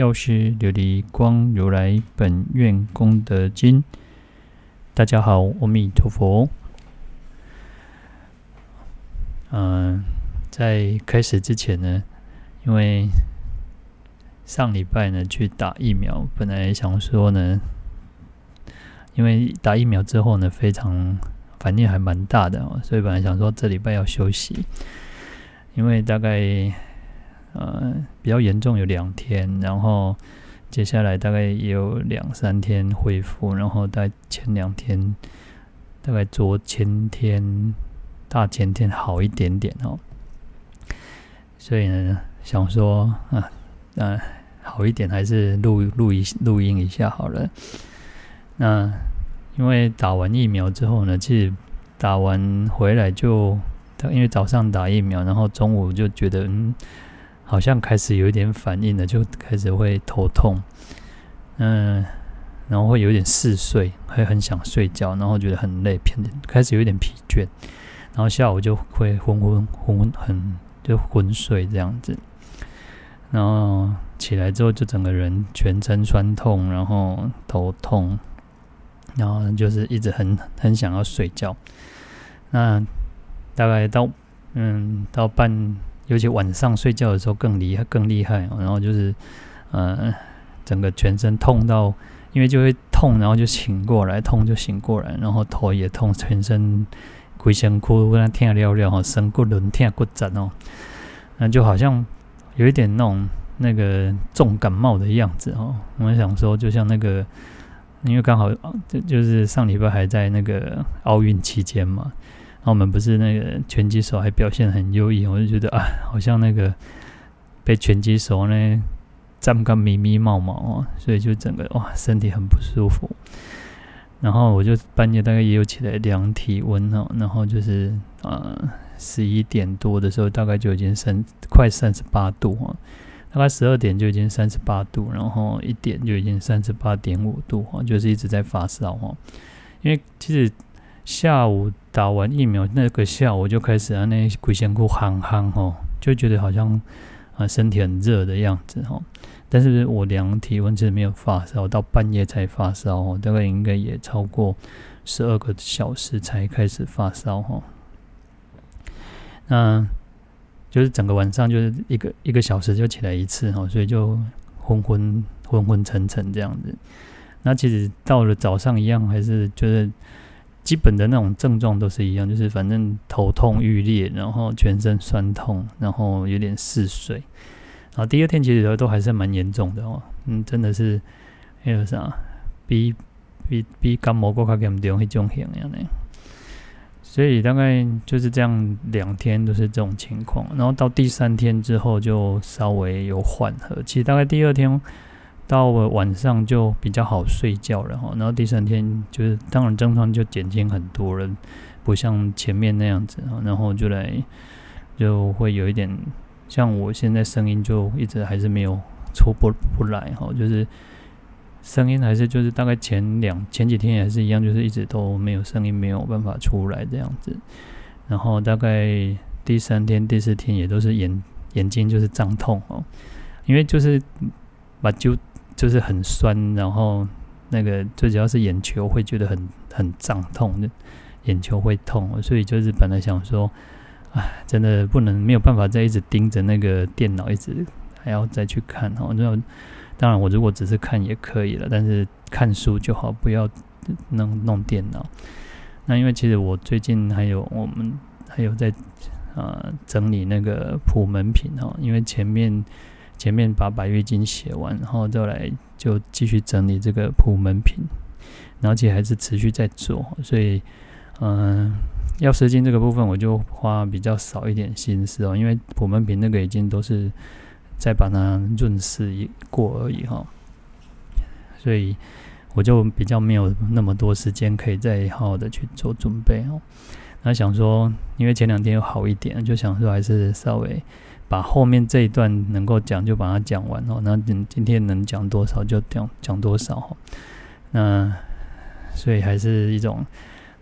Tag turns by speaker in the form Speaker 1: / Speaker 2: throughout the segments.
Speaker 1: 药师琉璃光如来本愿功德经。大家好，阿弥陀佛。嗯、在开始之前呢，因为上礼拜呢去打疫苗，本来想说呢，因为打疫苗之后呢，非常。反应还蛮大的，所以本来想说这礼拜要休息，因为大概呃比较严重有两天，然后接下来大概也有两三天恢复，然后在前两天大概昨前天大前天好一点点哦，所以呢想说啊嗯、呃、好一点还是录录一录音一下好了，那。因为打完疫苗之后呢，其实打完回来就，因为早上打疫苗，然后中午就觉得嗯，好像开始有一点反应了，就开始会头痛，嗯，然后会有点嗜睡，会很想睡觉，然后觉得很累，偏开始有点疲倦，然后下午就会昏昏昏昏很就昏睡这样子，然后起来之后就整个人全身酸痛，然后头痛。然后就是一直很很想要睡觉，那大概到嗯到半，尤其晚上睡觉的时候更厉害更厉害。然后就是呃整个全身痛到，因为就会痛，然后就醒过来，痛就醒过来，然后头也痛，全身鬼神哭，那天尿尿哈，身骨轮天骨折哦，那就好像有一点那种那个重感冒的样子哦。我想说，就像那个。因为刚好就就是上礼拜还在那个奥运期间嘛，然后我们不是那个拳击手还表现很优异，我就觉得啊，好像那个被拳击手呢站个咪咪冒冒哦，所以就整个哇身体很不舒服。然后我就半夜大概也有起来量体温哦，然后就是呃十一点多的时候，大概就已经三快三十八度哦。大概十二点就已经三十八度，然后一点就已经三十八点五度哈，就是一直在发烧哈。因为其实下午打完疫苗那个下午就开始啊，那鬼仙哭憨憨哈，就觉得好像啊身体很热的样子哦。但是我量体温其实没有发烧，到半夜才发烧哦，大概应该也超过十二个小时才开始发烧哈。那。就是整个晚上就是一个一个小时就起来一次哈，所以就昏昏昏昏沉沉这样子。那其实到了早上一样，还是就是基本的那种症状都是一样，就是反正头痛欲裂，然后全身酸痛，然后有点嗜睡。然后第二天其实都还是蛮严重的哦，嗯，真的是还有啥比比比感冒更加严重那种型样的。所以大概就是这样，两天都是这种情况，然后到第三天之后就稍微有缓和。其实大概第二天到了晚上就比较好睡觉了哈，然后第三天就是当然症状就减轻很多了，不像前面那样子，然后就来就会有一点像我现在声音就一直还是没有出不不来哈，就是。声音还是就是大概前两前几天也是一样，就是一直都没有声音，没有办法出来这样子。然后大概第三天、第四天也都是眼眼睛就是胀痛哦，因为就是把就就是很酸，然后那个最主要是眼球会觉得很很胀痛，眼球会痛，所以就是本来想说，哎，真的不能没有办法再一直盯着那个电脑，一直还要再去看哦，那。当然，我如果只是看也可以了，但是看书就好，不要弄弄电脑。那因为其实我最近还有我们还有在啊、整理那个普门品哈，因为前面前面把百月经写完，然后再来就继续整理这个普门品，然后其实还是持续在做，所以嗯，药师经这个部分我就花比较少一点心思哦，因为普门品那个已经都是。再把它润饰一过而已哈，所以我就比较没有那么多时间可以再好好的去做准备哦。那想说，因为前两天又好一点，就想说还是稍微把后面这一段能够讲就把它讲完哦。那今今天能讲多少就讲讲多少哦。那所以还是一种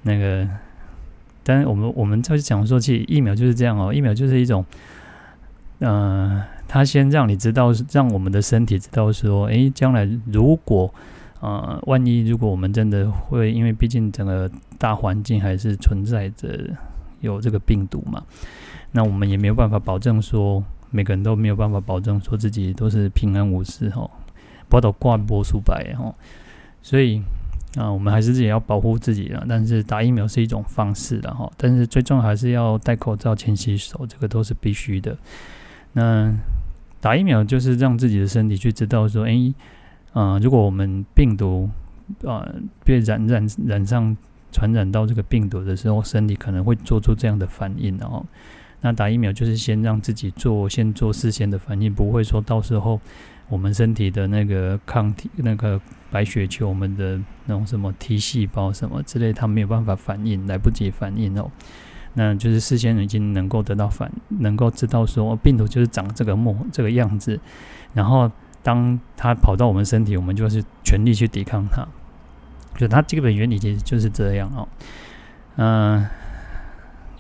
Speaker 1: 那个，但我们我们在讲说，其实疫苗就是这样哦，疫苗就是一种，嗯、呃，它先让你知道，让我们的身体知道说，诶，将来如果。呃，万一如果我们真的会，因为毕竟整个大环境还是存在着有这个病毒嘛，那我们也没有办法保证说每个人都没有办法保证说自己都是平安无事哈，不要挂波数白哈，所以啊、我们还是自己要保护自己了。但是打疫苗是一种方式了哈，但是最重要还是要戴口罩、勤洗手，这个都是必须的。那打疫苗就是让自己的身体去知道说，哎。啊、如果我们病毒啊、被染染染上传染到这个病毒的时候，身体可能会做出这样的反应，然后那打疫苗就是先让自己做先做事先的反应，不会说到时候我们身体的那个抗体、那个白血球、我们的那种什么 T 细胞什么之类，它没有办法反应，来不及反应哦，那就是事先已经能够得到反，能够知道说病毒就是长这个模这个样子，然后。当它跑到我们身体，我们就是全力去抵抗它。就它基本原理其实就是这样哦。嗯、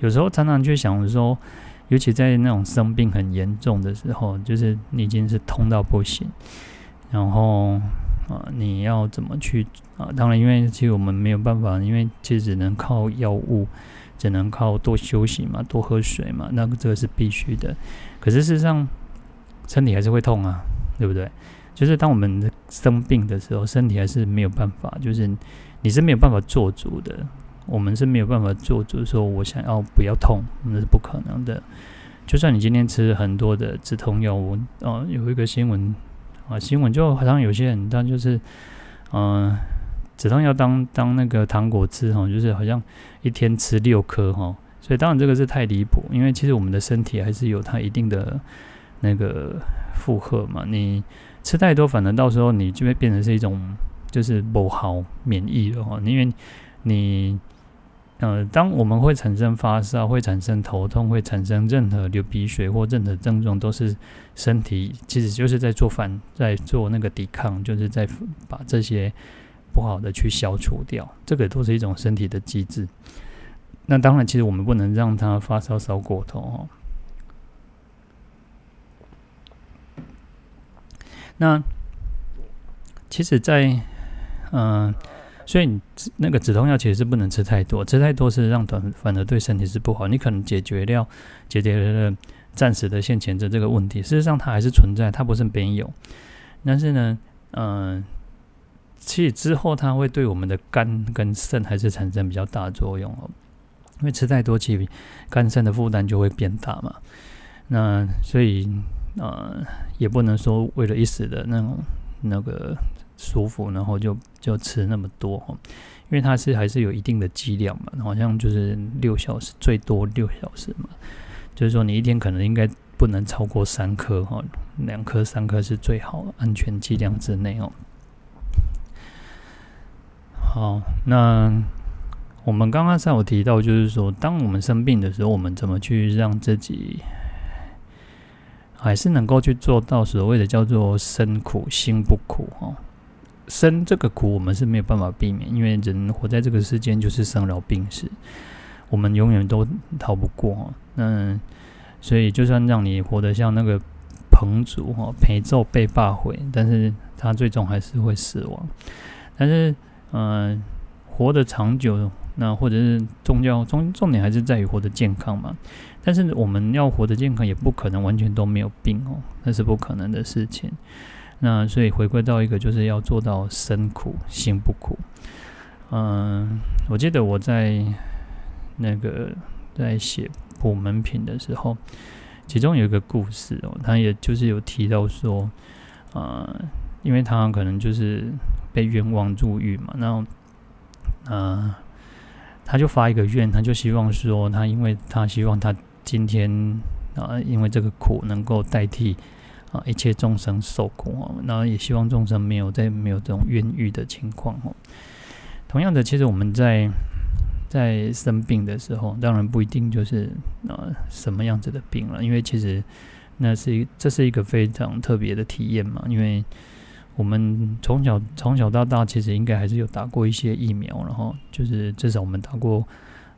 Speaker 1: 有时候常常去想说，尤其在那种生病很严重的时候，就是你已经是痛到不行，然后啊、你要怎么去啊？当然，因为其实我们没有办法，因为其实只能靠药物，只能靠多休息嘛，多喝水嘛，那这个是必须的。可是事实上，身体还是会痛啊。对不对？就是当我们生病的时候，身体还是没有办法，就是你是没有办法做主的。我们是没有办法做就是，说我想要不要痛，那是不可能的。就算你今天吃很多的止痛药物，哦，有一个新闻啊，新闻就好像有些人他就是，嗯、止痛药当当那个糖果吃哈，就是好像一天吃六颗哈，所以当然这个是太离谱，因为其实我们的身体还是有它一定的那个。负荷嘛，你吃太多，反而到时候你就会变成是一种就是不好免疫的哈，因为你呃，当我们会产生发烧、会产生头痛、会产生任何流鼻血或任何症状，都是身体其实就是在做反，在做那个抵抗，就是在把这些不好的去消除掉。这个都是一种身体的机制。那当然，其实我们不能让它发烧烧过头哦。那其实，在嗯，所以你那个止痛药其实是不能吃太多，吃太多是让短反而对身体是不好。你可能解决掉解决了暂时的现前的这个问题，事实上它还是存在，它不是没有。但是呢，嗯，其实之后它会对我们的肝跟肾还是产生比较大的作用哦，因为吃太多，其实肝肾的负担就会变大嘛。那所以。呃，也不能说为了一时的那种那个舒服，然后就就吃那么多哈，因为它是还是有一定的剂量嘛，好像就是六小时，最多六小时嘛，就是说你一天可能应该不能超过三颗哈，两颗三颗是最好安全剂量之内哦。好，那我们刚刚才有提到，就是说当我们生病的时候，我们怎么去让自己。还是能够去做到所谓的叫做身苦心不苦哈，生这个苦我们是没有办法避免，因为人活在这个世间就是生老病死，我们永远都逃不过。那所以就算让你活得像那个彭祖哈，陪奏被罢毁，但是他最终还是会死亡。但是嗯、活得长久，那或者是宗教重重点还是在于活得健康嘛。但是我们要活得健康，也不可能完全都没有病哦，那是不可能的事情。那所以回归到一个，就是要做到身苦心不苦。嗯，我记得我在那个在写普门品的时候，其中有一个故事哦，他也就是有提到说，啊，因为他可能就是被冤枉入狱嘛，然后，嗯，他就发一个愿，他就希望说，他因为他希望他。今天啊，因为这个苦能够代替啊，一切众生受苦哦，那也希望众生没有再没有这种冤狱的情况哦。同样的，其实我们在在生病的时候，当然不一定就是啊什么样子的病了，因为其实那是一这是一个非常特别的体验嘛。因为我们从小从小到大，其实应该还是有打过一些疫苗，然后就是至少我们打过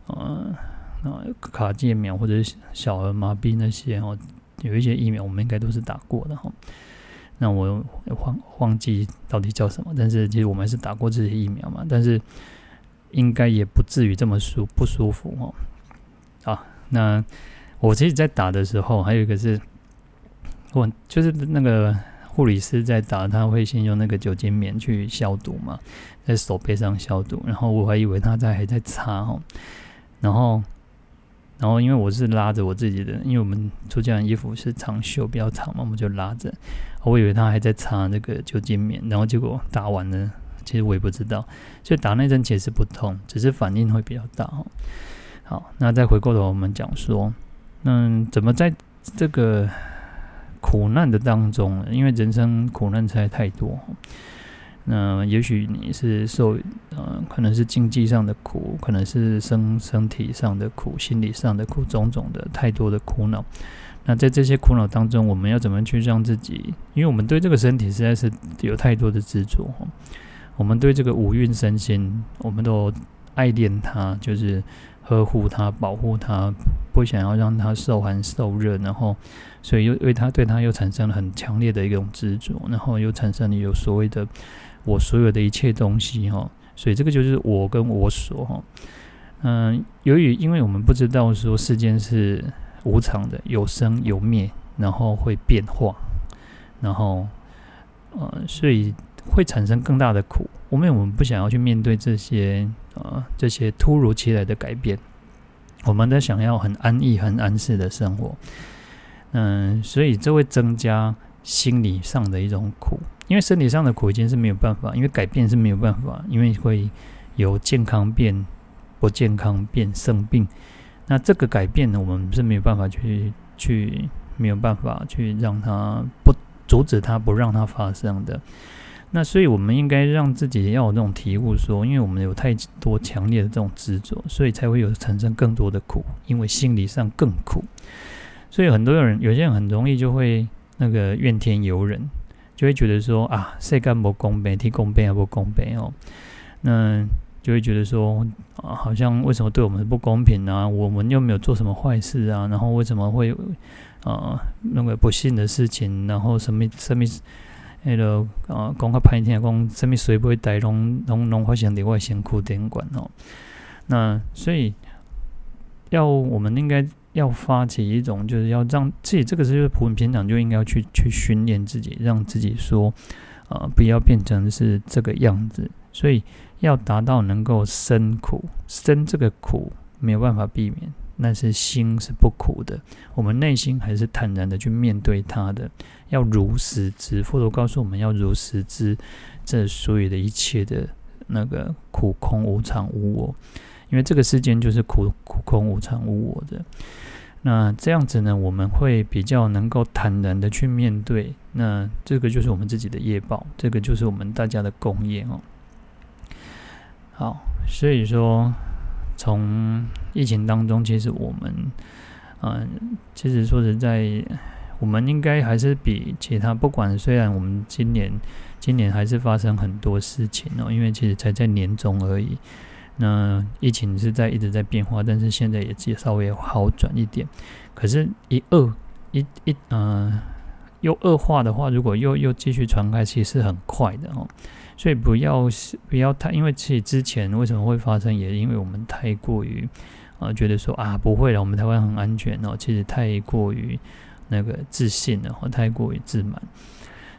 Speaker 1: 呃啊卡介苗或者小儿麻痹那些哦。有一些疫苗我们应该都是打过的哈，那我忘忘记到底叫什么，但是其实我们是打过这些疫苗嘛，但是应该也不至于这么舒不舒服哦。好，那我其实，在打的时候，还有一个是，我就是那个护理师在打，他会先用那个酒精棉去消毒嘛，在手背上消毒，然后我还以为他在还在擦哦，然后。然后，因为我是拉着我自己的，因为我们出家人衣服是长袖比较长嘛，我们就拉着。我以为他还在擦那个酒精棉，然后结果打完了，其实我也不知道。所以打那针其实不痛，只是反应会比较大。好，那再回过头我们讲说，嗯，怎么在这个苦难的当中，因为人生苦难实在太多。那也许你是受，呃，可能是经济上的苦，可能是身身体上的苦，心理上的苦，种种的太多的苦恼。那在这些苦恼当中，我们要怎么去让自己？因为我们对这个身体实在是有太多的执着，我们对这个五蕴身心，我们都爱恋它，就是呵护它、保护它，不想要让它受寒受热，然后，所以又为它对它又产生了很强烈的一种执着，然后又产生了有所谓的。我所有的一切东西哈，所以这个就是我跟我所哈。嗯，由于因为我们不知道说世间是无常的，有生有灭，然后会变化，然后呃，所以会产生更大的苦。我们我们不想要去面对这些呃这些突如其来的改变，我们都想要很安逸、很安适的生活。嗯，所以这会增加心理上的一种苦。因为身体上的苦已经是没有办法，因为改变是没有办法，因为会由健康变不健康变生病，那这个改变呢，我们是没有办法去去没有办法去让它不阻止它不让它发生的。那所以我们应该让自己要有这种体悟，说，因为我们有太多强烈的这种执着，所以才会有产生更多的苦，因为心理上更苦。所以很多人有些人很容易就会那个怨天尤人。就会觉得说啊，世间不公平，天公平也不公平哦。那就会觉得说啊，好像为什么对我们不公平呢？我们又没有做什么坏事啊，然后为什么会啊那个不幸的事情？然后什么什么那个啊，讲个歹听讲什么水不会带拢拢拢发生在我身躯顶管哦。那所以要我们应该。要发起一种，就是要让自己这个是就是普平常就应该要去去训练自己，让自己说，呃，不要变成是这个样子。所以要达到能够生苦，生这个苦没有办法避免，但是心是不苦的，我们内心还是坦然的去面对它的。要如实知，佛陀告诉我们要如实知，这所有的一切的那个苦空无常无我。因为这个世间就是苦苦空无常无我的，那这样子呢，我们会比较能够坦然的去面对。那这个就是我们自己的业报，这个就是我们大家的共业哦。好，所以说从疫情当中，其实我们，嗯，其实说实在，我们应该还是比其他，不管虽然我们今年今年还是发生很多事情哦，因为其实才在年中而已。那疫情是在一直在变化，但是现在也稍微好转一点。可是，一恶一一嗯、又恶化的话，如果又又继续传开，其实是很快的哦。所以不要不要太，因为其实之前为什么会发生，也因为我们太过于啊、觉得说啊不会了，我们台湾很安全哦。其实太过于那个自信了，或太过于自满。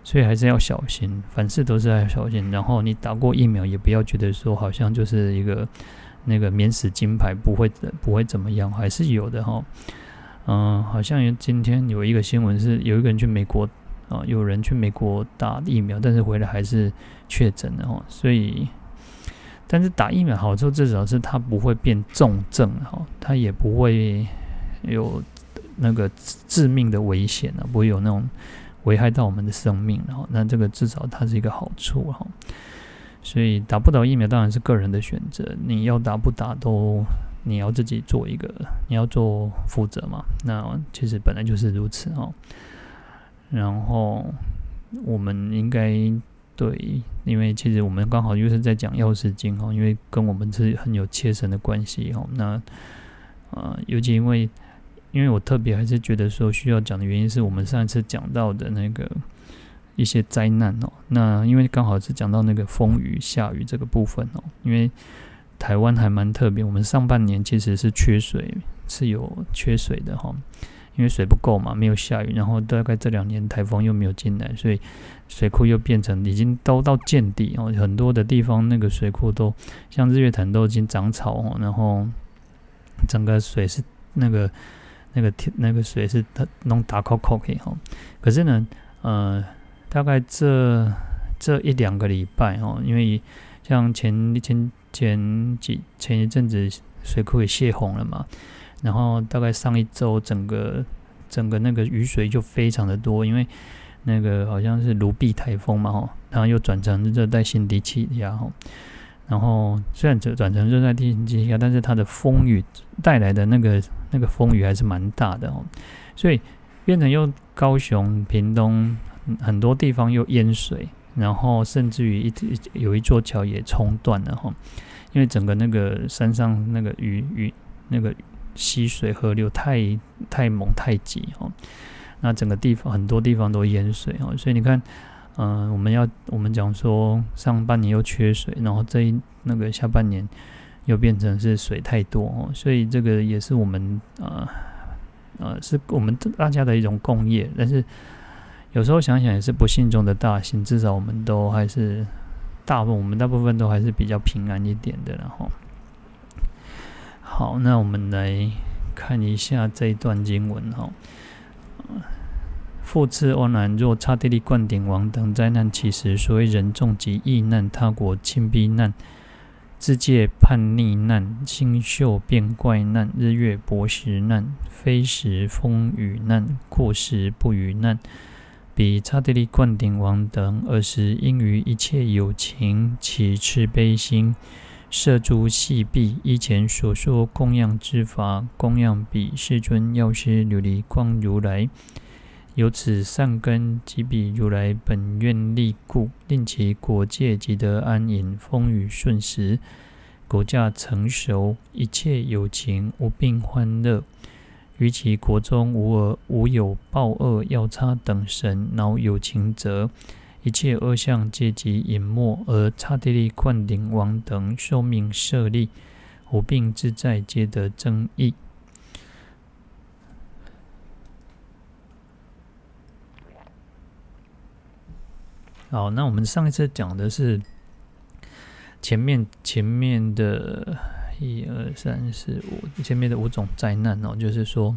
Speaker 1: 所以还是要小心，凡事都是要小心。然后你打过疫苗，也不要觉得说好像就是一个那个免死金牌，不会不会怎么样，还是有的哈。嗯，好像今天有一个新闻是有一个人去美国啊，有人去美国打疫苗，但是回来还是确诊的哈。所以，但是打疫苗好处至少是它不会变重症哈，它也不会有那个致命的危险啊，不会有那种。危害到我们的生命，然后那这个至少它是一个好处哈。所以打不打疫苗当然是个人的选择，你要打不打都你要自己做一个，你要做负责嘛。那其实本来就是如此哈。然后我们应该对，因为其实我们刚好又是在讲药师经哈，因为跟我们是很有切身的关系哈。那啊、呃，尤其因为因为我特别还是觉得说需要讲的原因是我们上一次讲到的那个。一些灾难哦，那因为刚好是讲到那个风雨下雨这个部分哦，因为台湾还蛮特别，我们上半年其实是缺水，是有缺水的哈，因为水不够嘛，没有下雨，然后大概这两年台风又没有进来，所以水库又变成已经都到见底哦，很多的地方那个水库都像日月潭都已经长草哦，然后整个水是那个那个天那个水是它弄打扣扣可以哈，可是呢，呃。大概这这一两个礼拜哦，因为像前前前几前一阵子水库也泄洪了嘛，然后大概上一周整个整个那个雨水就非常的多，因为那个好像是卢碧台风嘛吼，然后又转成热带性低气压吼，然后虽然转转成热带低气压，但是它的风雨带来的那个那个风雨还是蛮大的哦，所以变成又高雄屏东。很多地方又淹水，然后甚至于一有一座桥也冲断了哈，因为整个那个山上那个雨雨那个溪水河流太太猛太急哈，那整个地方很多地方都淹水哦，所以你看，嗯、我们要我们讲说上半年又缺水，然后这一那个下半年又变成是水太多哦，所以这个也是我们呃呃是我们大家的一种共业，但是。有时候想想也是不幸中的大幸，至少我们都还是大部分，我们大部分都还是比较平安一点的。然后，好，那我们来看一下这一段经文哈。复次欧南，若刹帝利灌顶王等灾难起时，所谓人众及异难、他国侵逼难、自界叛逆难、星宿变怪难、日月薄食难、非时风雨难、过时不雨难。彼刹帝利灌顶王等，尔时应于一切有情起慈悲心，设诸细臂，依前所说供养之法，供养彼世尊药师琉璃光如来。由此善根及彼如来本愿力故，令其国界即得安隐，风雨顺时，国家成熟，一切有情无病欢乐。于其国中无恶无有暴恶药叉等神恼有情者，一切恶相皆即隐没，而刹帝利灌顶王等寿命设立，无病自在，皆得增益。好，那我们上一次讲的是前面前面的。一二三四五，前面的五种灾难哦，就是说，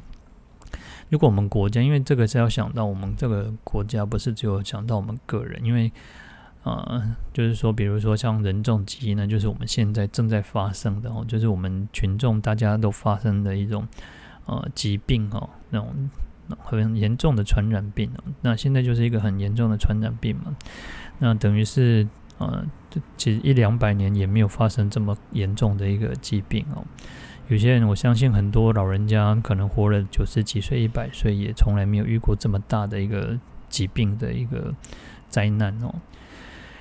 Speaker 1: 如果我们国家，因为这个是要想到我们这个国家，不是只有想到我们个人，因为，呃，就是说，比如说像人众疾呢，就是我们现在正在发生的哦，就是我们群众大家都发生的一种呃疾病哦，那种很严重的传染病哦，那现在就是一个很严重的传染病嘛，那等于是。呃，其实一两百年也没有发生这么严重的一个疾病哦。有些人，我相信很多老人家可能活了九十几岁、一百岁，也从来没有遇过这么大的一个疾病的一个灾难哦。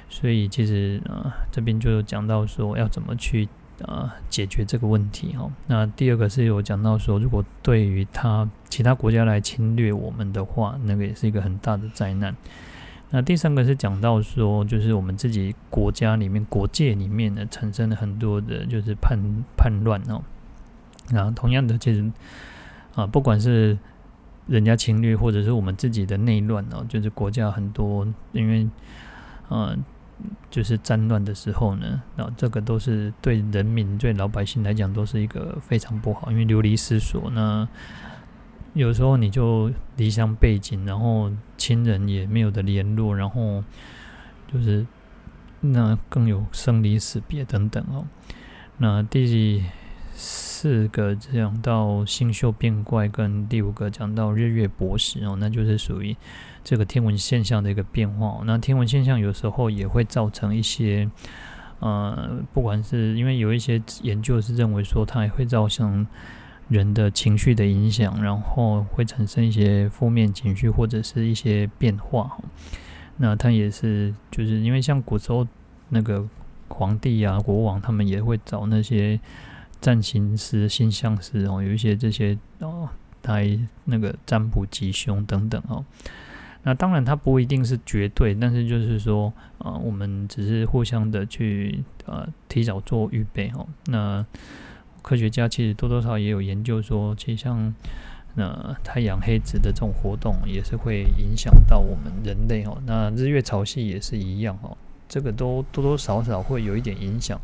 Speaker 1: 所以，其实呃，这边就讲到说要怎么去呃解决这个问题哦。那第二个是有讲到说，如果对于他其他国家来侵略我们的话，那个也是一个很大的灾难。那第三个是讲到说，就是我们自己国家里面、国界里面呢，产生了很多的，就是叛叛乱哦。然后同样的，其实啊，不管是人家侵略，或者是我们自己的内乱哦，就是国家很多，因为啊，就是战乱的时候呢，那这个都是对人民、对老百姓来讲，都是一个非常不好，因为流离失所呢。有时候你就离乡背井，然后亲人也没有的联络，然后就是那更有生离死别等等哦。那第四个讲到星宿变怪，跟第五个讲到日月薄食哦，那就是属于这个天文现象的一个变化。那天文现象有时候也会造成一些，呃，不管是因为有一些研究是认为说它也会造成人的情绪的影响，然后会产生一些负面情绪或者是一些变化。那它也是就是因为像古时候那个。皇帝啊，国王他们也会找那些占星师、星象师哦，有一些这些哦来那个占卜吉凶等等哦。那当然，它不一定是绝对，但是就是说，啊、我们只是互相的去呃提早做预备哦。那科学家其实多多少也有研究说，其实像呃太阳黑子的这种活动，也是会影响到我们人类哦。那日月潮汐也是一样哦。这个都多多少少会有一点影响，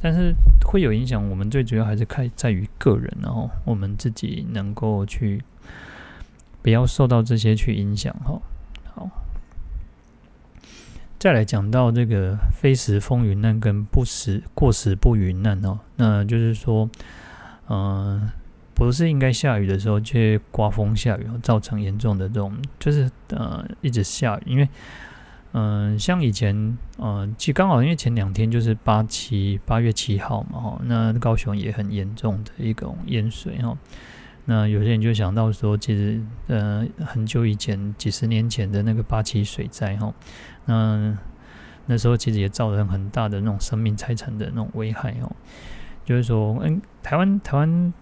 Speaker 1: 但是会有影响，我们最主要还是看在于个人，然后我们自己能够去不要受到这些去影响哈。好，再来讲到这个非时风云难跟不时过时不云难哦，那就是说，嗯，不是应该下雨的时候去刮风下雨，造成严重的这种，就是呃一直下雨，因为。嗯，像以前，嗯，其实刚好因为前两天就是八七八月七号嘛，哈，那高雄也很严重的一种淹水哈。那有些人就想到说，其实，呃，很久以前，几十年前的那个八七水灾哈，那那时候其实也造成很大的那种生命财产的那种危害哦。就是说，嗯，台湾台湾。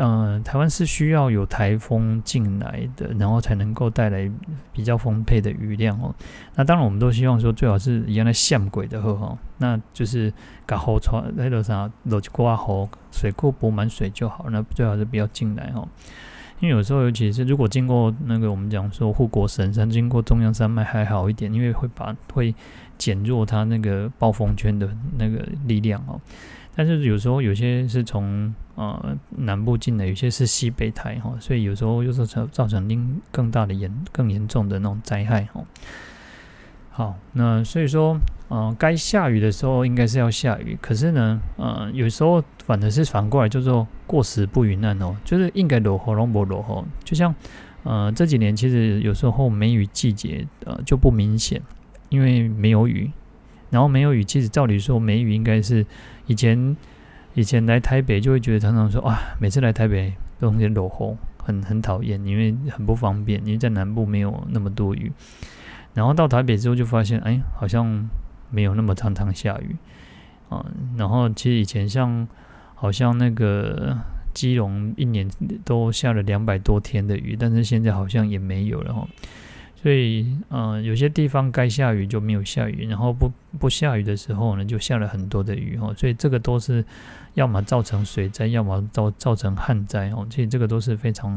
Speaker 1: 嗯、台湾是需要有台风进来的，然后才能够带来比较丰沛的雨量哦。那当然，我们都希望说最好是原来像鬼的河哈，那就是把河川那个啥落去挂河，水库补满水就好。那最好是不要进来哦，因为有时候尤其是如果经过那个我们讲说护国神山，经过中央山脉还好一点，因为会把会减弱它那个暴风圈的那个力量哦。但是有时候有些是从呃南部进的，有些是西北台哈，所以有时候又是造造成另更大的严更严重的那种灾害哈。好，那所以说，呃，该下雨的时候应该是要下雨，可是呢，呃，有时候反而是反过来叫做过时不云难哦，就是应该落雨拢无落后，就像呃这几年其实有时候梅雨季节呃就不明显，因为没有雨。然后没有雨，其实照理说梅雨应该是以前以前来台北就会觉得常常说啊，每次来台北都有点落雨，很很讨厌，因为很不方便，因为在南部没有那么多雨。然后到台北之后就发现，哎，好像没有那么常常下雨啊。然后其实以前像好像那个基隆一年都下了两百多天的雨，但是现在好像也没有了哈。所以，嗯、有些地方该下雨就没有下雨，然后不不下雨的时候呢，就下了很多的雨哦。所以这个都是要么造成水灾，要么造造成旱灾哦。其实这个都是非常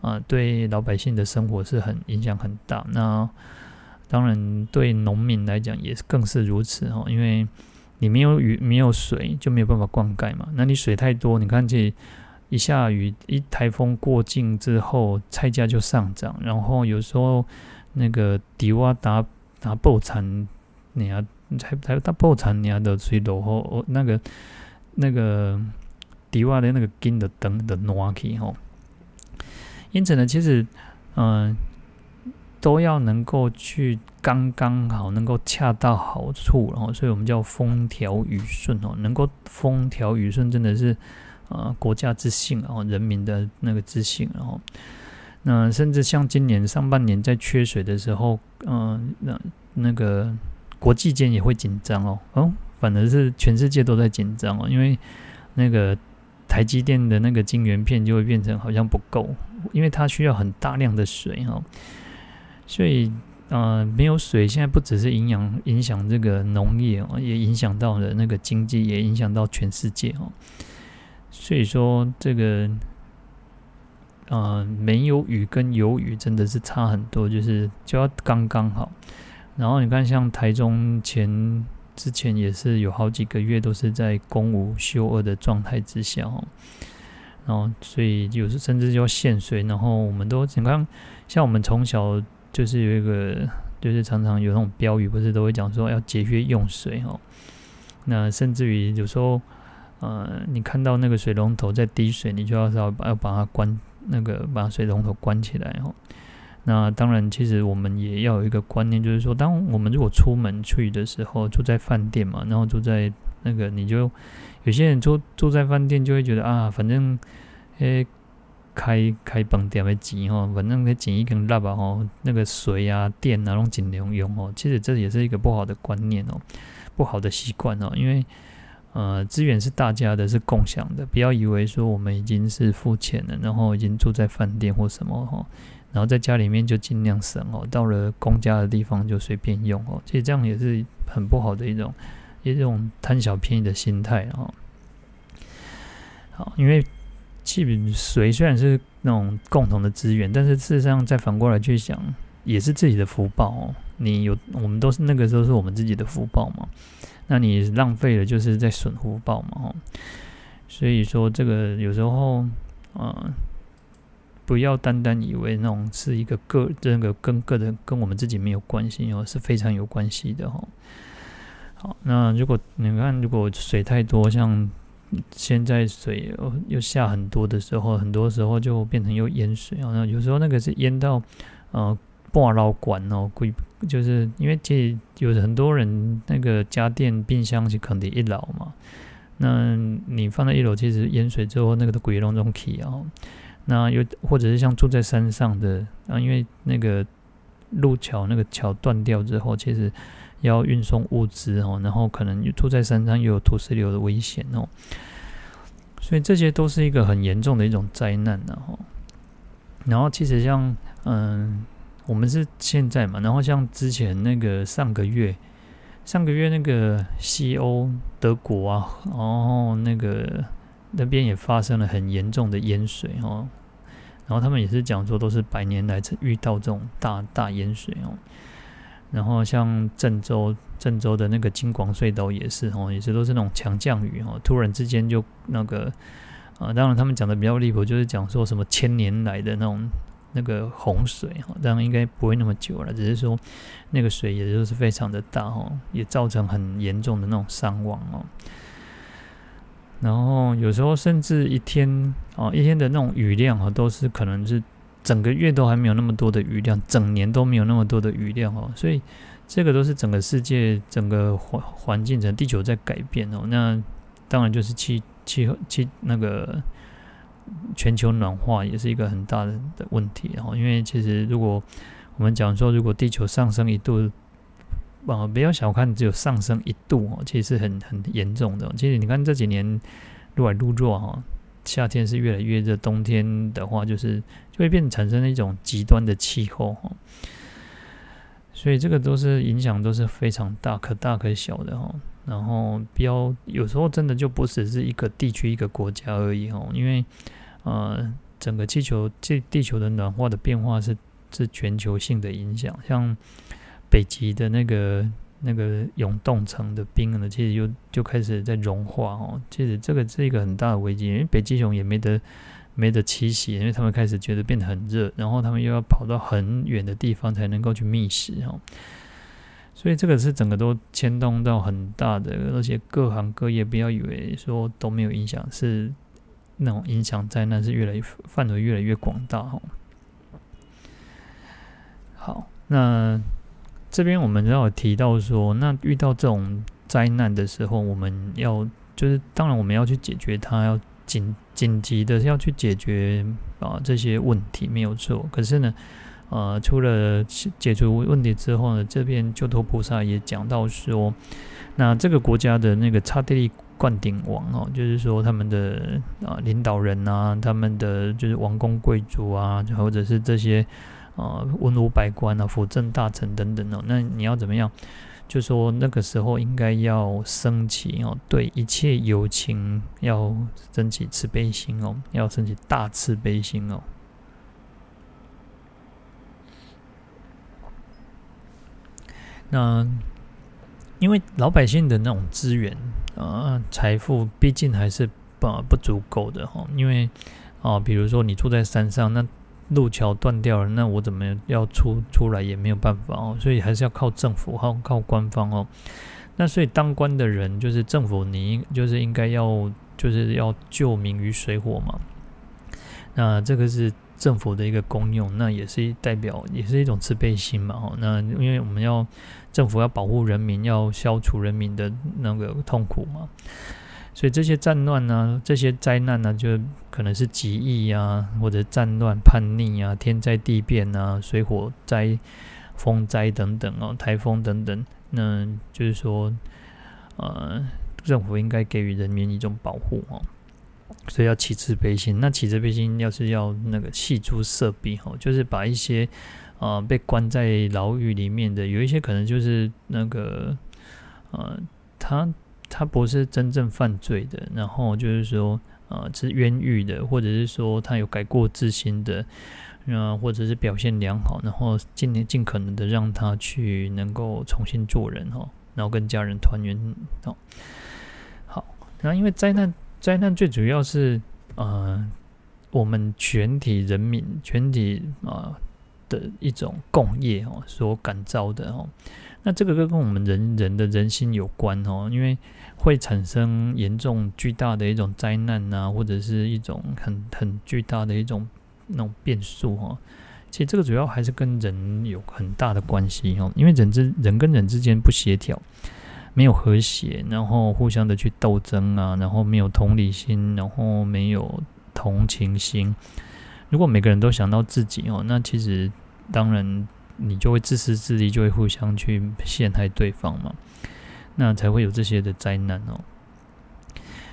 Speaker 1: 啊、呃，对老百姓的生活是很影响很大。那当然对农民来讲也更是如此哈，因为你没有雨没有水就没有办法灌溉嘛。那你水太多，你看这。一下雨，一台风过境之后，菜价就上涨。然后有时候那个低洼打打爆产，你啊，才才打爆产，你啊的水落后，那个那个迪瓦的那个根的灯的暖起吼。因此呢，其实嗯、都要能够去刚刚好，能够恰到好处，然后，所以我们叫风调雨顺哦，能够风调雨顺，真的是。啊，国家之幸，然后人民的那个之幸，然后那甚至像今年上半年在缺水的时候，嗯，那那个国际间也会紧张哦，哦，反而是全世界都在紧张哦，因为那个台积电的那个晶圆片就会变成好像不够，因为它需要很大量的水哈，所以呃，没有水，现在不只是影响影响这个农业哦，也影响到了那个经济，也影响到全世界哦。所以说，这个，呃，没有雨跟有雨真的是差很多，就是就要刚刚好。然后你看，像台中前之前也是有好几个月都是在攻五休二的状态之下哦。然后，所以有时甚至就要限水。然后我们都你看，像我们从小就是有一个，就是常常有那种标语，不是都会讲说要节约用水哦。那甚至于有时候。呃，你看到那个水龙头在滴水，你就要要要把它关，那个把水龙头关起来哦。那当然，其实我们也要有一个观念，就是说，当我们如果出门去的时候，住在饭店嘛，然后住在那个，你就有些人住住在饭店，就会觉得啊，反正诶。开开饭店的钱吼，反正那钱一根蜡吧吼，那个水啊、电啊，拢尽量用哦。其实这也是一个不好的观念哦，不好的习惯哦。因为呃，资源是大家的，是共享的。不要以为说我们已经是付钱了，然后已经住在饭店或什么哈，然后在家里面就尽量省哦，到了公家的地方就随便用哦。其实这样也是很不好的一种一种贪小便宜的心态哦。好，因为。气水虽然是那种共同的资源，但是事实上再反过来去想，也是自己的福报哦。你有，我们都是那个时候是我们自己的福报嘛。那你浪费了，就是在损福报嘛。哦，所以说这个有时候，呃，不要单单以为那种是一个个这个跟个人跟我们自己没有关系哦，是非常有关系的哦。好，那如果你看，如果水太多，像。现在水又下很多的时候，很多时候就变成又淹水哦。那有时候那个是淹到呃半楼管哦，贵就是因为这有很多人那个家电冰箱是肯定一楼嘛。那你放在一楼，其实淹水之后那个都鬼龙中起啊。那又或者是像住在山上的啊，因为那个路桥那个桥断掉之后，其实。要运送物资哦，然后可能住在山上又有土石流的危险哦，所以这些都是一个很严重的一种灾难呢哈。然后其实像嗯，我们是现在嘛，然后像之前那个上个月，上个月那个西欧德国啊，然后那个那边也发生了很严重的淹水哦，然后他们也是讲说都是百年来遇到这种大大淹水哦。然后像郑州，郑州的那个京广隧道也是哦，也是都是那种强降雨哦，突然之间就那个啊，当然他们讲的比较离谱，就是讲说什么千年来的那种那个洪水哈，当然应该不会那么久了，只是说那个水也就是非常的大哦，也造成很严重的那种伤亡哦。然后有时候甚至一天哦，一天的那种雨量啊，都是可能是。整个月都还没有那么多的雨量，整年都没有那么多的雨量哦，所以这个都是整个世界、整个环环境、整个地球在改变哦。那当然就是气气候气那个全球暖化也是一个很大的的问题哦。因为其实如果我们讲说，如果地球上升一度，啊，不要小看只有上升一度哦，其实是很很严重的。其实你看这几年如来如弱哈。夏天是越来越热，冬天的话就是就会变产生一种极端的气候哈，所以这个都是影响都是非常大，可大可小的哈。然后比较有时候真的就不只是一个地区一个国家而已哦，因为呃整个气球这地球的暖化的变化是是全球性的影响，像北极的那个。那个永冻层的冰呢，其实又就开始在融化哦。其实这个是一个很大的危机，因为北极熊也没得没得栖息，因为他们开始觉得变得很热，然后他们又要跑到很远的地方才能够去觅食哦。所以这个是整个都牵动到很大的，而且各行各业不要以为说都没有影响，是那种影响灾难是越来越范围越来越广大哦。好，那。这边我们要有提到说，那遇到这种灾难的时候，我们要就是当然我们要去解决它，要紧紧急的要去解决啊这些问题没有错。可是呢，呃，除了解除问题之后呢，这边救托菩萨也讲到说，那这个国家的那个刹帝利灌顶王哦，就是说他们的啊领导人啊，他们的就是王公贵族啊，或者是这些。啊，文武百官啊，辅政大臣等等哦，那你要怎么样？就说那个时候应该要升起哦，对一切有情要升起慈悲心哦，要升起大慈悲心哦。那因为老百姓的那种资源啊，财富毕竟还是不不足够的哈，因为啊，比如说你住在山上那。路桥断掉了，那我怎么要出出来也没有办法哦，所以还是要靠政府，靠靠官方哦。那所以当官的人就是政府，你应就是应该要就是要救民于水火嘛。那这个是政府的一个功用，那也是代表，也是一种慈悲心嘛。哦，那因为我们要政府要保护人民，要消除人民的那个痛苦嘛。所以这些战乱呢，这些灾难呢，就可能是疾疫啊，或者战乱、叛逆啊、天灾地变啊、水火灾、风灾等等哦，台风等等。那就是说，呃，政府应该给予人民一种保护哦，所以要起慈悲心。那起慈悲心，要是要那个系诸色弊哦，就是把一些、呃、被关在牢狱里面的，有一些可能就是那个呃他。他不是真正犯罪的，然后就是说，呃，是冤狱的，或者是说他有改过自新的，呃，或者是表现良好，然后尽尽可能的让他去能够重新做人哈，然后跟家人团圆哦。好，那因为灾难，灾难最主要是呃，我们全体人民全体啊、呃、的一种共业哦所感召的哦。那这个跟跟我们人人的人心有关哦，因为会产生严重巨大的一种灾难呐，或者是一种很很巨大的一种那种变数哈。其实这个主要还是跟人有很大的关系哦，因为人之人跟人之间不协调，没有和谐，然后互相的去斗争啊，然后没有同理心，然后没有同情心。如果每个人都想到自己哦，那其实当然。你就会自私自利，就会互相去陷害对方嘛，那才会有这些的灾难哦。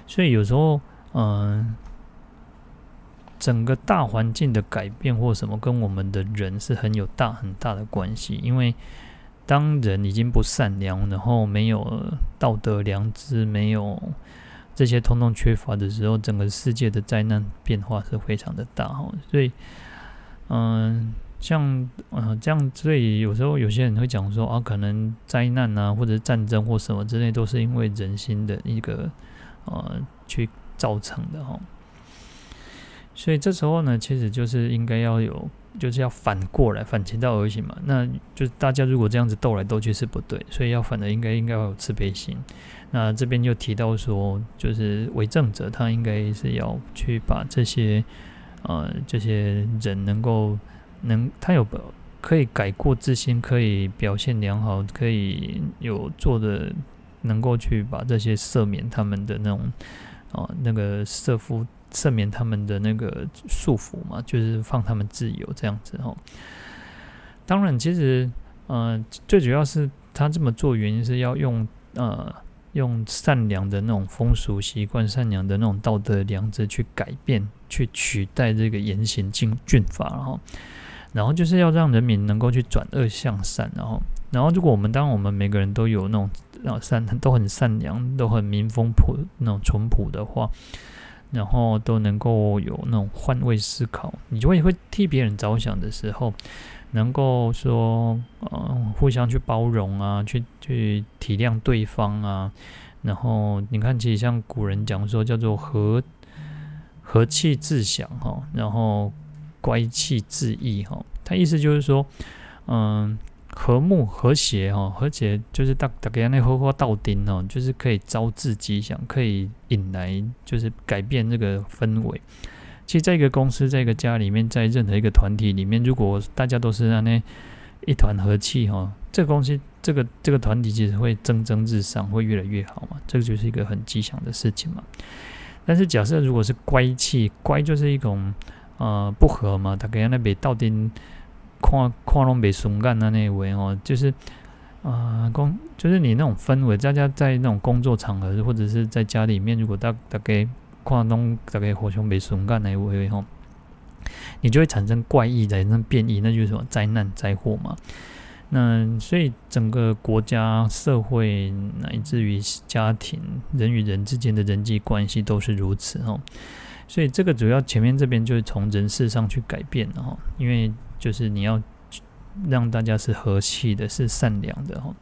Speaker 1: 所以有时候，嗯、整个大环境的改变或什么，跟我们的人是很有大很大的关系。因为当人已经不善良，然后没有道德良知，没有这些通通缺乏的时候，整个世界的灾难变化是非常的大哦。所以，嗯、像呃这样，所以有时候有些人会讲说啊，可能灾难啊，或者战争或什么之类，都是因为人心的一个呃去造成的哈。所以这时候呢，其实就是应该要有，就是要反过来，反其道而行嘛。那就大家如果这样子斗来斗去是不对，所以要反的应该应该要有慈悲心。那这边就提到说，就是为政者他应该是要去把这些呃这些人能够。能，他有可以改过自新，可以表现良好，可以有做的，能够去把这些赦免他们的那种，哦，那个赦夫赦免他们的那个束缚嘛，就是放他们自由这样子哦。当然，其实，呃，最主要是他这么做原因是要用呃用善良的那种风俗习惯、善良的那种道德良知去改变，去取代这个严刑峻峻法，然后。然后就是要让人民能够去转恶向善，然后，然后如果我们当我们每个人都有那种善，都很善良，都很民风朴那种淳朴的话，然后都能够有那种换位思考，你就会会替别人着想的时候，能够说呃互相去包容啊，去去体谅对方啊，然后你看，其实像古人讲说叫做和和气自享哈，然后。乖气自逸哈，他意思就是说，嗯，和睦和谐哈，和谐就是大大家那荷花到顶哦，就是可以招致吉祥，可以引来就是改变这个氛围。其实，在一个公司，在一个家里面，在任何一个团体里面，如果大家都是那那一团和气哈，这个公司这个这个团体其实会蒸蒸日上，会越来越好嘛。这个就是一个很吉祥的事情嘛。但是，假设如果是乖气，乖就是一种。呃，不和嘛？他给那边到底看看拢没松干的那位哦，就是啊，工、就是你那种氛围，大家在那种工作场合或者是在家里面，如果大大概看拢大概互相没松干那位吼，你就会产生怪异的那变异，那就是什么灾难灾祸嘛。那所以整个国家、社会乃至于家庭、人与人之间的人际关系都是如此哦。所以这个主要前面这边就是从人事上去改变的哈，因为就是你要让大家是和气的，是善良的哈。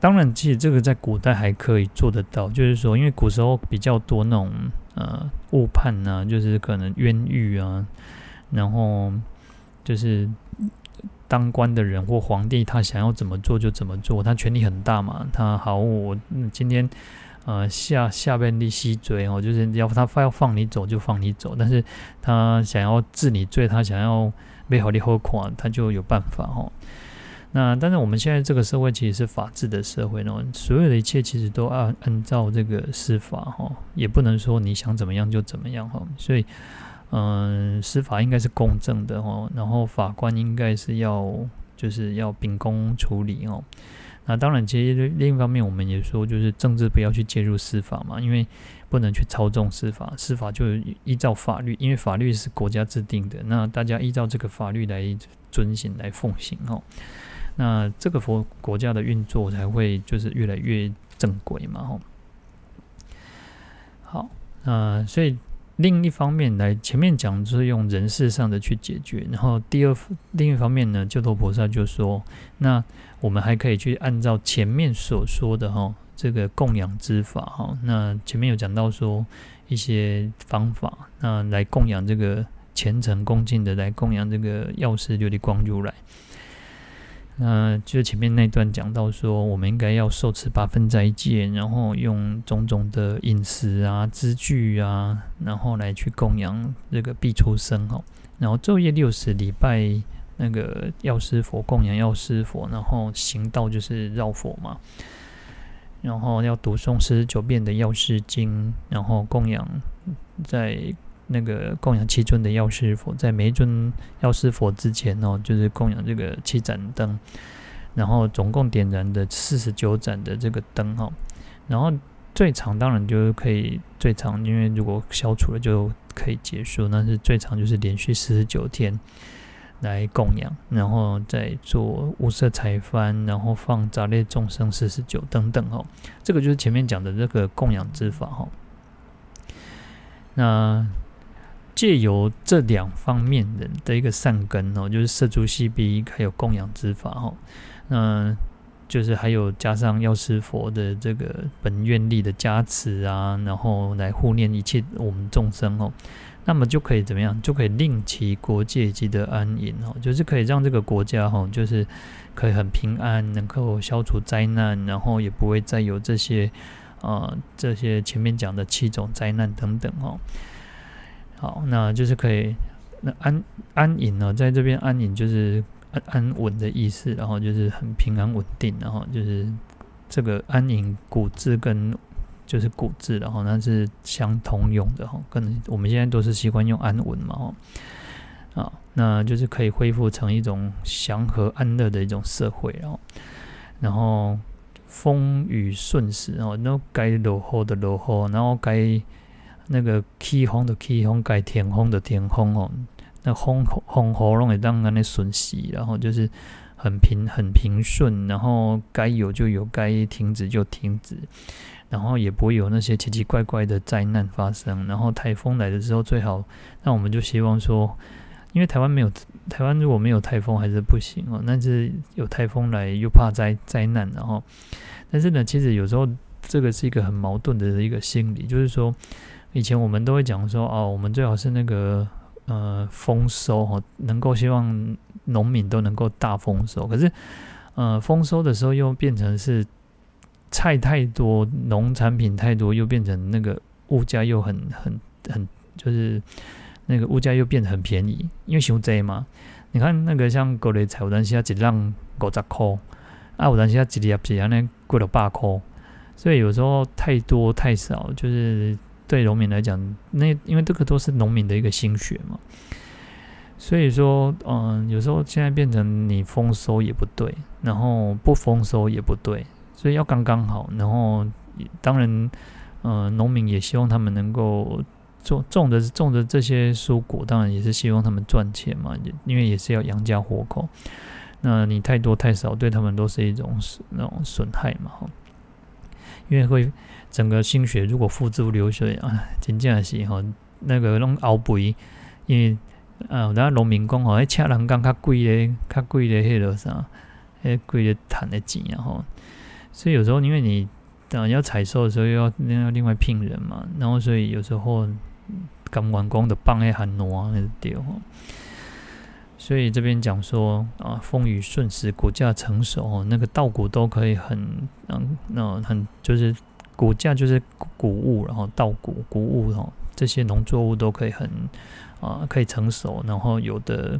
Speaker 1: 当然，其实这个在古代还可以做得到，就是说，因为古时候比较多那种呃误判呐，就是可能冤狱啊，然后就是当官的人或皇帝他想要怎么做就怎么做，他权力很大嘛，他好，我今天。呃下下边的西追哦，就是要他要放你走就放你走，但是他想要治你罪，他想要没好你后款，他就有办法哦。那但是我们现在这个社会其实是法治的社会呢，所有的一切其实都按按照这个司法哈，也不能说你想怎么样就怎么样哈，所以嗯，司法应该是公正的哦，然后法官应该是要就是要秉公处理哦。那当然，其实另一方面我们也说，就是政治不要去介入司法嘛，因为不能去操纵司法，司法就依照法律，因为法律是国家制定的，那大家依照这个法律来遵行来奉行哦。那这个国国家的运作才会就是越来越正规嘛，吼。好，那所以另一方面来前面讲就是用人事上的去解决，然后第二另一方面呢，救头菩萨就说，那我们还可以去按照前面所说的哈，这个供养之法哈，那前面有讲到说一些方法，那来供养这个虔诚恭敬的来供养这个药师琉璃光如来。那就前面那段讲到说，我们应该要受持八分斋戒，然后用种种的饮食啊、资具啊，然后来去供养这个必出生哦。然后昼夜六十礼拜那个药师佛，供养药师佛，然后行道就是绕佛嘛。然后要读诵四十九遍的药师经，然后供养在。那个供养七尊的药师佛，在每一尊药师佛之前哦，就是供养这个七盏灯，然后总共点燃的四十九盏的这个灯哈，然后最长当然就是可以最长，因为如果消除了就可以结束，那是最长就是连续四十九天来供养，然后再做五色彩幡，然后放杂列众生四十九等等哈，这个就是前面讲的这个供养之法哈，那。借由这两方面的的一个善根哦，就是摄诸系逼，还有供养之法哦，那就是还有加上药师佛的这个本愿力的加持啊，然后来护念一切我们众生哦，那么就可以怎么样？就可以令其国界即得安隐哦，就是可以让这个国家哈，就是可以很平安，能够消除灾难，然后也不会再有这些啊、呃、这些前面讲的七种灾难等等哦。好，那就是可以，那安安隐呢，在这边安隐就是安安稳的意思，然后就是很平安稳定，然后就是这个安隐古字跟就是古字，然后那是相通用的哈，跟我们现在都是习惯用安稳嘛哈，啊，那就是可以恢复成一种祥和安乐的一种社会，然后然后风雨顺时，然后那该落后的落后，然后该。那个起风的起风，该天风的天风哦，那风风喉咙也当然的顺息，然后就是很平很平顺，然后该有就有，该停止就停止，然后也不会有那些奇奇怪怪的灾难发生。然后台风来的时候最好，那我们就希望说，因为台湾没有台湾如果没有台风还是不行哦，但是有台风来又怕灾灾难，然后但是呢，其实有时候这个是一个很矛盾的一个心理，就是说。以前我们都会讲说，哦，我们最好是那个呃丰收哈，能够希望农民都能够大丰收。可是，呃，丰收的时候又变成是菜太多，农产品太多，又变成那个物价又很很很，就是那个物价又变得很便宜，因为熊贼嘛。你看那个像高丽菜，有当时要一两五十块，啊，有当时要一粒子安尼贵了八块，所以有时候太多太少就是。对农民来讲，那因为这个都是农民的一个心血嘛，所以说，嗯，有时候现在变成你丰收也不对，然后不丰收也不对，所以要刚刚好。然后，当然，嗯，农民也希望他们能够种种的种的这些蔬果，当然也是希望他们赚钱嘛，因为也是要养家活口。那你太多太少，对他们都是一种那种损害嘛，因为会。整个心血如果付诸流水啊，真正是吼那个拢熬肥，因为啊，咱农民工吼，迄车人工较贵咧，较贵咧，迄落啥，迄贵咧赚的钱啊吼。所以有时候因为你等要采收的时候，又要另要另外聘人嘛，然后所以有时候刚完工的帮迄很挪那对吼。所以这边讲说啊，风雨顺时，果价成熟，那个稻谷都可以很嗯，那很就是。谷价就是谷物，然后稻谷谷物哦，这些农作物都可以很啊、可以成熟，然后有的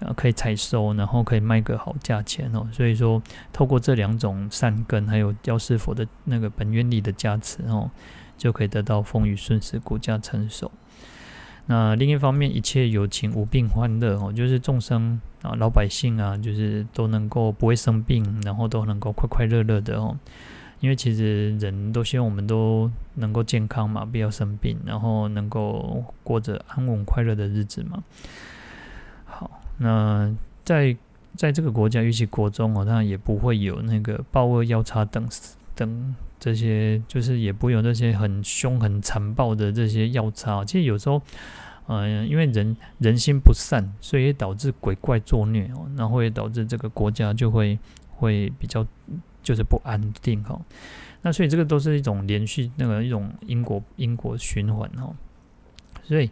Speaker 1: 啊可以采收，然后可以卖个好价钱哦。所以说，透过这两种善根，还有药师佛的那个本愿力的加持哦，就可以得到风雨顺时，谷价成熟。那另一方面，一切有情无病欢乐哦，就是众生啊，老百姓啊，就是都能够不会生病，然后都能够快快乐乐的哦。因为其实人都希望我们都能够健康嘛，不要生病，然后能够过着安稳快乐的日子嘛。好，那在在这个国家，尤其国中哦，它也不会有那个暴恶药叉等等。这些就是也不会有那些很凶很残暴的这些药叉，其实有时候，嗯、因为人人心不善，所以导致鬼怪作孽哦，然后也导致这个国家就会会比较就是不安定哈。那所以这个都是一种连续那个一种因果因果循环哈，所以。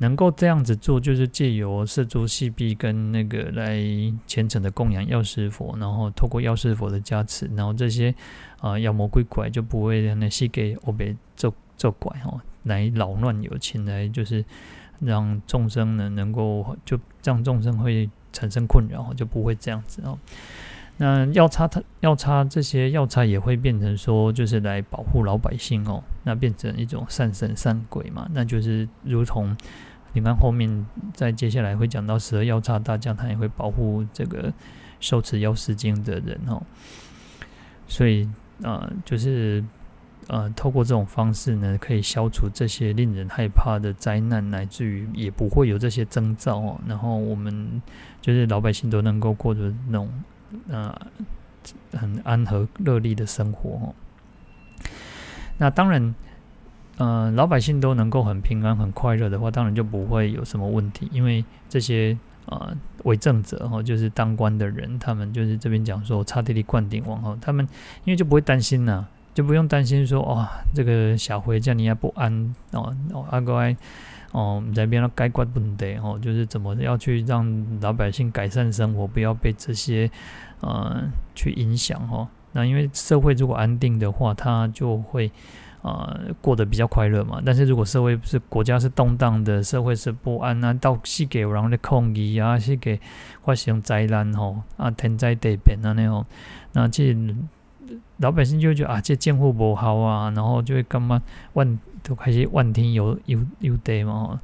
Speaker 1: 能够这样子做，就是借由摄诸细臂跟那个来虔诚的供养药师佛，然后透过药师佛的加持，然后这些啊妖魔鬼怪就不会让那些给我被做做怪哦，来扰乱有情，来就是让众生呢能够就让众生会产生困扰，就不会这样子哦。那药叉它药叉这些药叉也会变成说，就是来保护老百姓哦，那变成一种善神善鬼嘛，那就是如同。你看后面，在接下来会讲到十二药叉大将，他也会保护这个受持药师经的人哦。所以啊、呃，就是呃，透过这种方式呢，可以消除这些令人害怕的灾难，乃至于也不会有这些征兆哦。然后我们就是老百姓都能够过着那种呃很安和乐利的生活哦。那当然。呃，老百姓都能够很平安、很快乐的话，当然就不会有什么问题。因为这些呃为政者哈，就是当官的人，他们就是这边讲说，差地利灌顶王哈，他们因为就不会担心呐、就不用担心说、哦，这个小回家你也不安哦哦，阿乖哦在边了该怪问题哦，就是怎么要去让老百姓改善生活，不要被这些呃去影响哈。那因为社会如果安定的话，他就会。呃，过得比较快乐嘛。但是如果社会是国家是动荡的，社会是不安啊，到时给有人的抗议啊，是给发生灾难吼啊，天灾地变啊那种，那这老百姓就觉得啊，这政府不好啊，然后就会干嘛万都开始万天尤尤尤地嘛，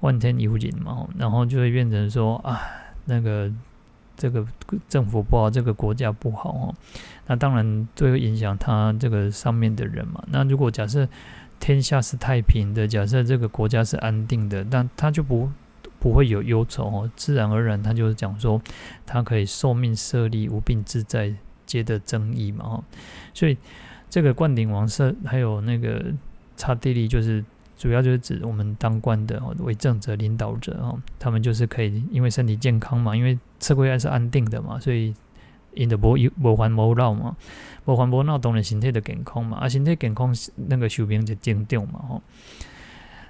Speaker 1: 万天有人嘛，然后就会变成说啊，那个。这个政府不好，这个国家不好哦，那当然都会影响他这个上面的人嘛。那如果假设天下是太平的，假设这个国家是安定的，那他就不不会有忧愁哦，自然而然他就是讲说，他可以寿命设立无病自在，接的争议嘛哈。所以这个灌顶王是还有那个刹帝利就是。主要就是指我们当官的哦，为政者、领导者哦，他们就是可以因为身体健康嘛，因为社会还是安定的嘛，所以因的无忧无烦无恼嘛，无烦无恼当然身体的健康嘛，啊，身体健康那个寿命就增长嘛吼。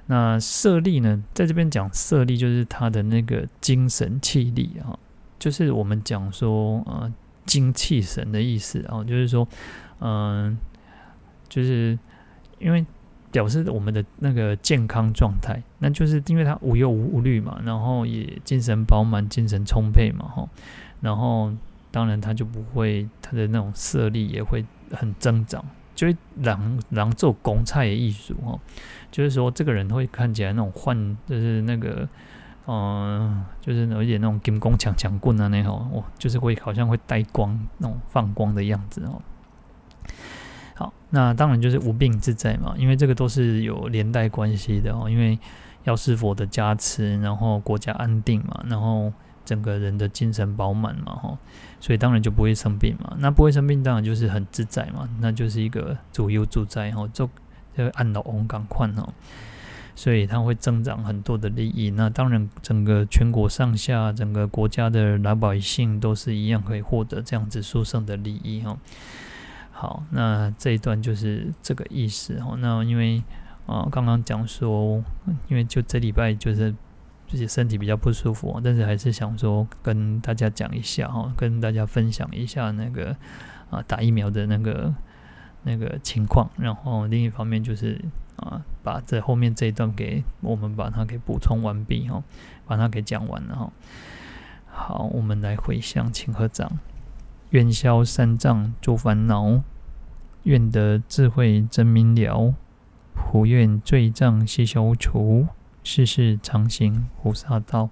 Speaker 1: 那舍利呢，在这边讲舍利就是他的那个精神气力啊，就是我们讲说呃精气神的意思啊，就是说嗯、就是因为。表示我们的那个健康状态，那就是因为他无忧无虑嘛，然后也精神饱满、精神充沛嘛，哈，然后当然他就不会他的那种色力也会很增长，就会让让做公菜的艺术哈，就是说这个人会看起来那种幻，就是那个嗯、就是有一点那种金光强强棍啊那种，哦，就是会好像会带光那种放光的样子哦。好，那当然就是无病自在嘛，因为这个都是有连带关系的哦。因为药师佛的加持，然后国家安定嘛，然后整个人的精神饱满嘛，哈，所以当然就不会生病嘛。那不会生病，当然就是很自在嘛，那就是一个主忧自在哈，就就按老翁赶快哦，所以它会增长很多的利益。那当然，整个全国上下，整个国家的老百姓都是一样可以获得这样子殊胜的利益哈。好，那这一段就是这个意思哦。那因为啊，刚刚讲说，因为就这礼拜就是自己身体比较不舒服，但是还是想说跟大家讲一下哈，跟大家分享一下那个啊打疫苗的那个那个情况，然后另一方面就是啊，把这后面这一段给我们把它给补充完毕哈，把它给讲完了哈。好，我们来回向，请合掌，愿消三障诸烦恼，愿得智慧真明了，普愿罪障悉消除，世世常行菩萨道。